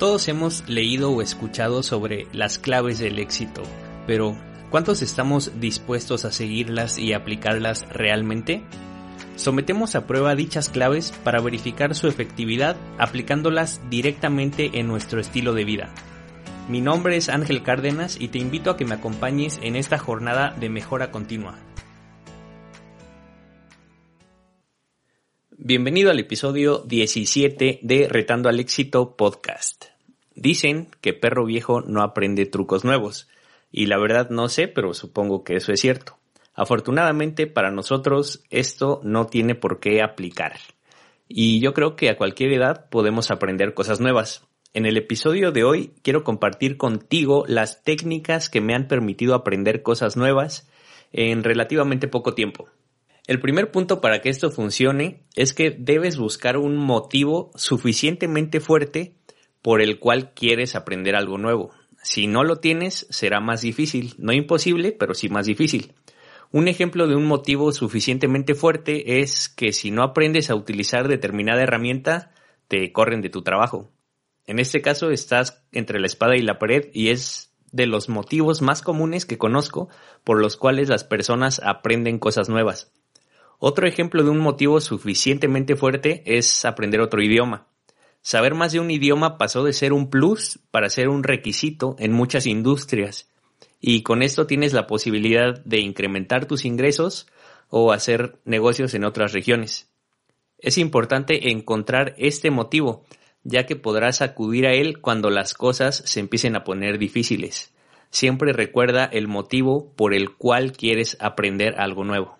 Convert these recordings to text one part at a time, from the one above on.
Todos hemos leído o escuchado sobre las claves del éxito, pero ¿cuántos estamos dispuestos a seguirlas y aplicarlas realmente? Sometemos a prueba dichas claves para verificar su efectividad aplicándolas directamente en nuestro estilo de vida. Mi nombre es Ángel Cárdenas y te invito a que me acompañes en esta jornada de mejora continua. Bienvenido al episodio 17 de Retando al Éxito Podcast. Dicen que perro viejo no aprende trucos nuevos, y la verdad no sé, pero supongo que eso es cierto. Afortunadamente para nosotros esto no tiene por qué aplicar. Y yo creo que a cualquier edad podemos aprender cosas nuevas. En el episodio de hoy quiero compartir contigo las técnicas que me han permitido aprender cosas nuevas en relativamente poco tiempo. El primer punto para que esto funcione es que debes buscar un motivo suficientemente fuerte por el cual quieres aprender algo nuevo. Si no lo tienes, será más difícil. No imposible, pero sí más difícil. Un ejemplo de un motivo suficientemente fuerte es que si no aprendes a utilizar determinada herramienta, te corren de tu trabajo. En este caso estás entre la espada y la pared y es de los motivos más comunes que conozco por los cuales las personas aprenden cosas nuevas. Otro ejemplo de un motivo suficientemente fuerte es aprender otro idioma. Saber más de un idioma pasó de ser un plus para ser un requisito en muchas industrias y con esto tienes la posibilidad de incrementar tus ingresos o hacer negocios en otras regiones. Es importante encontrar este motivo, ya que podrás acudir a él cuando las cosas se empiecen a poner difíciles. Siempre recuerda el motivo por el cual quieres aprender algo nuevo.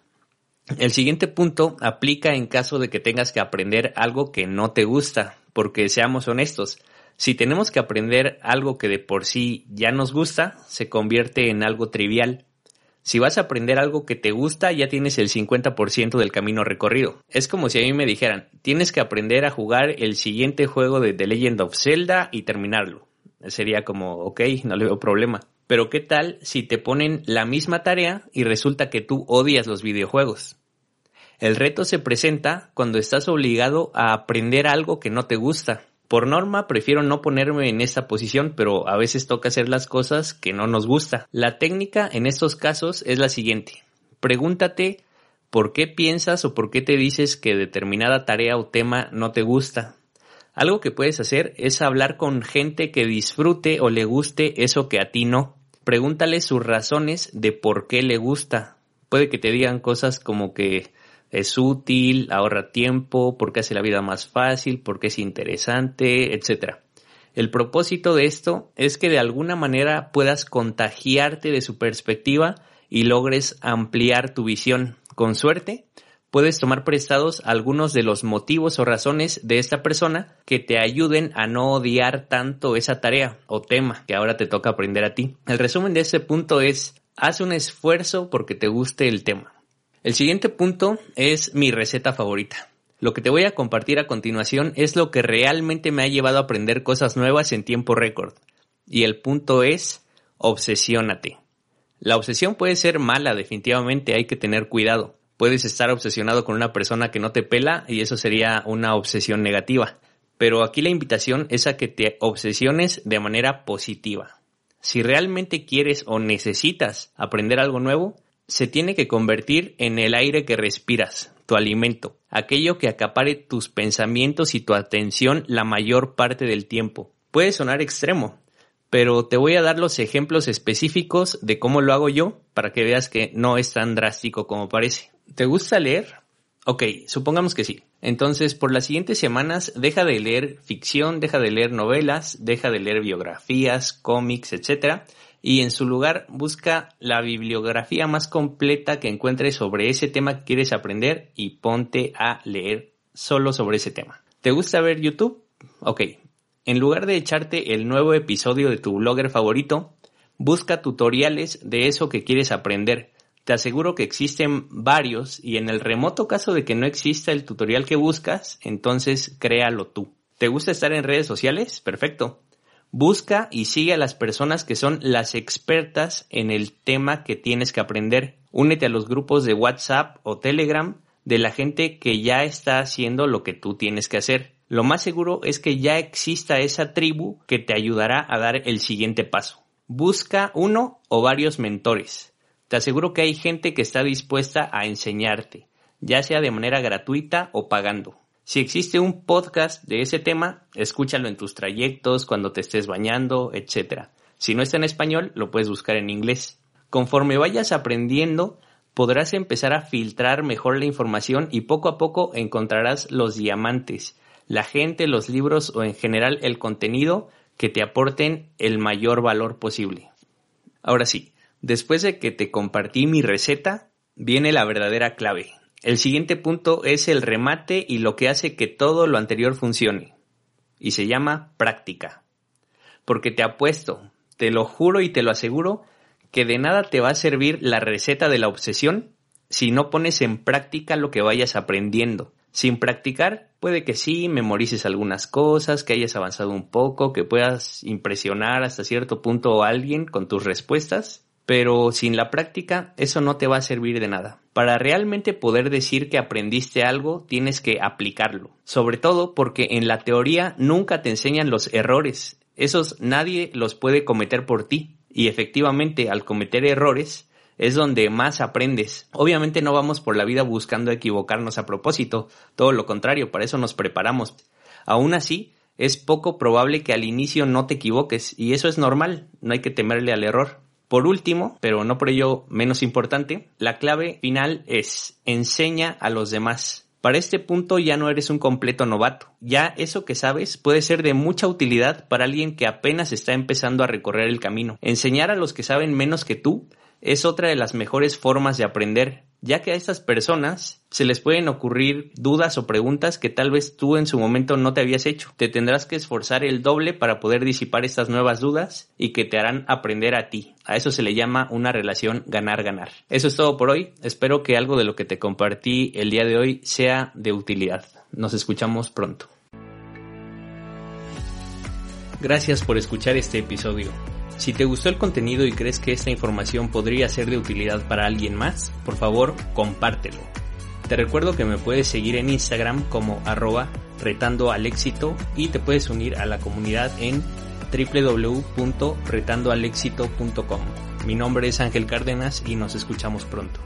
El siguiente punto aplica en caso de que tengas que aprender algo que no te gusta, porque seamos honestos, si tenemos que aprender algo que de por sí ya nos gusta, se convierte en algo trivial. Si vas a aprender algo que te gusta, ya tienes el 50% del camino recorrido. Es como si a mí me dijeran, tienes que aprender a jugar el siguiente juego de The Legend of Zelda y terminarlo. Sería como, ok, no le veo problema. Pero ¿qué tal si te ponen la misma tarea y resulta que tú odias los videojuegos? El reto se presenta cuando estás obligado a aprender algo que no te gusta. Por norma prefiero no ponerme en esta posición, pero a veces toca hacer las cosas que no nos gusta. La técnica en estos casos es la siguiente. Pregúntate por qué piensas o por qué te dices que determinada tarea o tema no te gusta. Algo que puedes hacer es hablar con gente que disfrute o le guste eso que a ti no. Pregúntale sus razones de por qué le gusta. Puede que te digan cosas como que es útil, ahorra tiempo, porque hace la vida más fácil, porque es interesante, etc. El propósito de esto es que de alguna manera puedas contagiarte de su perspectiva y logres ampliar tu visión. Con suerte, puedes tomar prestados algunos de los motivos o razones de esta persona que te ayuden a no odiar tanto esa tarea o tema que ahora te toca aprender a ti. El resumen de ese punto es, haz un esfuerzo porque te guste el tema. El siguiente punto es mi receta favorita. Lo que te voy a compartir a continuación es lo que realmente me ha llevado a aprender cosas nuevas en tiempo récord. Y el punto es, obsesiónate. La obsesión puede ser mala, definitivamente hay que tener cuidado. Puedes estar obsesionado con una persona que no te pela y eso sería una obsesión negativa. Pero aquí la invitación es a que te obsesiones de manera positiva. Si realmente quieres o necesitas aprender algo nuevo, se tiene que convertir en el aire que respiras, tu alimento, aquello que acapare tus pensamientos y tu atención la mayor parte del tiempo. Puede sonar extremo, pero te voy a dar los ejemplos específicos de cómo lo hago yo para que veas que no es tan drástico como parece. ¿Te gusta leer? Ok, supongamos que sí. Entonces, por las siguientes semanas, deja de leer ficción, deja de leer novelas, deja de leer biografías, cómics, etc y en su lugar busca la bibliografía más completa que encuentres sobre ese tema que quieres aprender y ponte a leer solo sobre ese tema. ¿Te gusta ver YouTube? Ok. En lugar de echarte el nuevo episodio de tu blogger favorito, busca tutoriales de eso que quieres aprender. Te aseguro que existen varios y en el remoto caso de que no exista el tutorial que buscas, entonces créalo tú. ¿Te gusta estar en redes sociales? Perfecto. Busca y sigue a las personas que son las expertas en el tema que tienes que aprender. Únete a los grupos de WhatsApp o Telegram de la gente que ya está haciendo lo que tú tienes que hacer. Lo más seguro es que ya exista esa tribu que te ayudará a dar el siguiente paso. Busca uno o varios mentores. Te aseguro que hay gente que está dispuesta a enseñarte, ya sea de manera gratuita o pagando. Si existe un podcast de ese tema, escúchalo en tus trayectos, cuando te estés bañando, etc. Si no está en español, lo puedes buscar en inglés. Conforme vayas aprendiendo, podrás empezar a filtrar mejor la información y poco a poco encontrarás los diamantes, la gente, los libros o en general el contenido que te aporten el mayor valor posible. Ahora sí, después de que te compartí mi receta, viene la verdadera clave. El siguiente punto es el remate y lo que hace que todo lo anterior funcione. Y se llama práctica. Porque te apuesto, te lo juro y te lo aseguro, que de nada te va a servir la receta de la obsesión si no pones en práctica lo que vayas aprendiendo. Sin practicar, puede que sí, memorices algunas cosas, que hayas avanzado un poco, que puedas impresionar hasta cierto punto a alguien con tus respuestas, pero sin la práctica eso no te va a servir de nada. Para realmente poder decir que aprendiste algo, tienes que aplicarlo. Sobre todo porque en la teoría nunca te enseñan los errores. Esos nadie los puede cometer por ti. Y efectivamente, al cometer errores, es donde más aprendes. Obviamente no vamos por la vida buscando equivocarnos a propósito, todo lo contrario, para eso nos preparamos. Aún así, es poco probable que al inicio no te equivoques, y eso es normal, no hay que temerle al error. Por último, pero no por ello menos importante, la clave final es enseña a los demás. Para este punto ya no eres un completo novato. Ya eso que sabes puede ser de mucha utilidad para alguien que apenas está empezando a recorrer el camino. Enseñar a los que saben menos que tú es otra de las mejores formas de aprender, ya que a estas personas se les pueden ocurrir dudas o preguntas que tal vez tú en su momento no te habías hecho. Te tendrás que esforzar el doble para poder disipar estas nuevas dudas y que te harán aprender a ti. A eso se le llama una relación ganar-ganar. Eso es todo por hoy. Espero que algo de lo que te compartí el día de hoy sea de utilidad. Nos escuchamos pronto. Gracias por escuchar este episodio. Si te gustó el contenido y crees que esta información podría ser de utilidad para alguien más, por favor compártelo. Te recuerdo que me puedes seguir en Instagram como arroba retando al éxito y te puedes unir a la comunidad en www.retandoalexito.com. Mi nombre es Ángel Cárdenas y nos escuchamos pronto.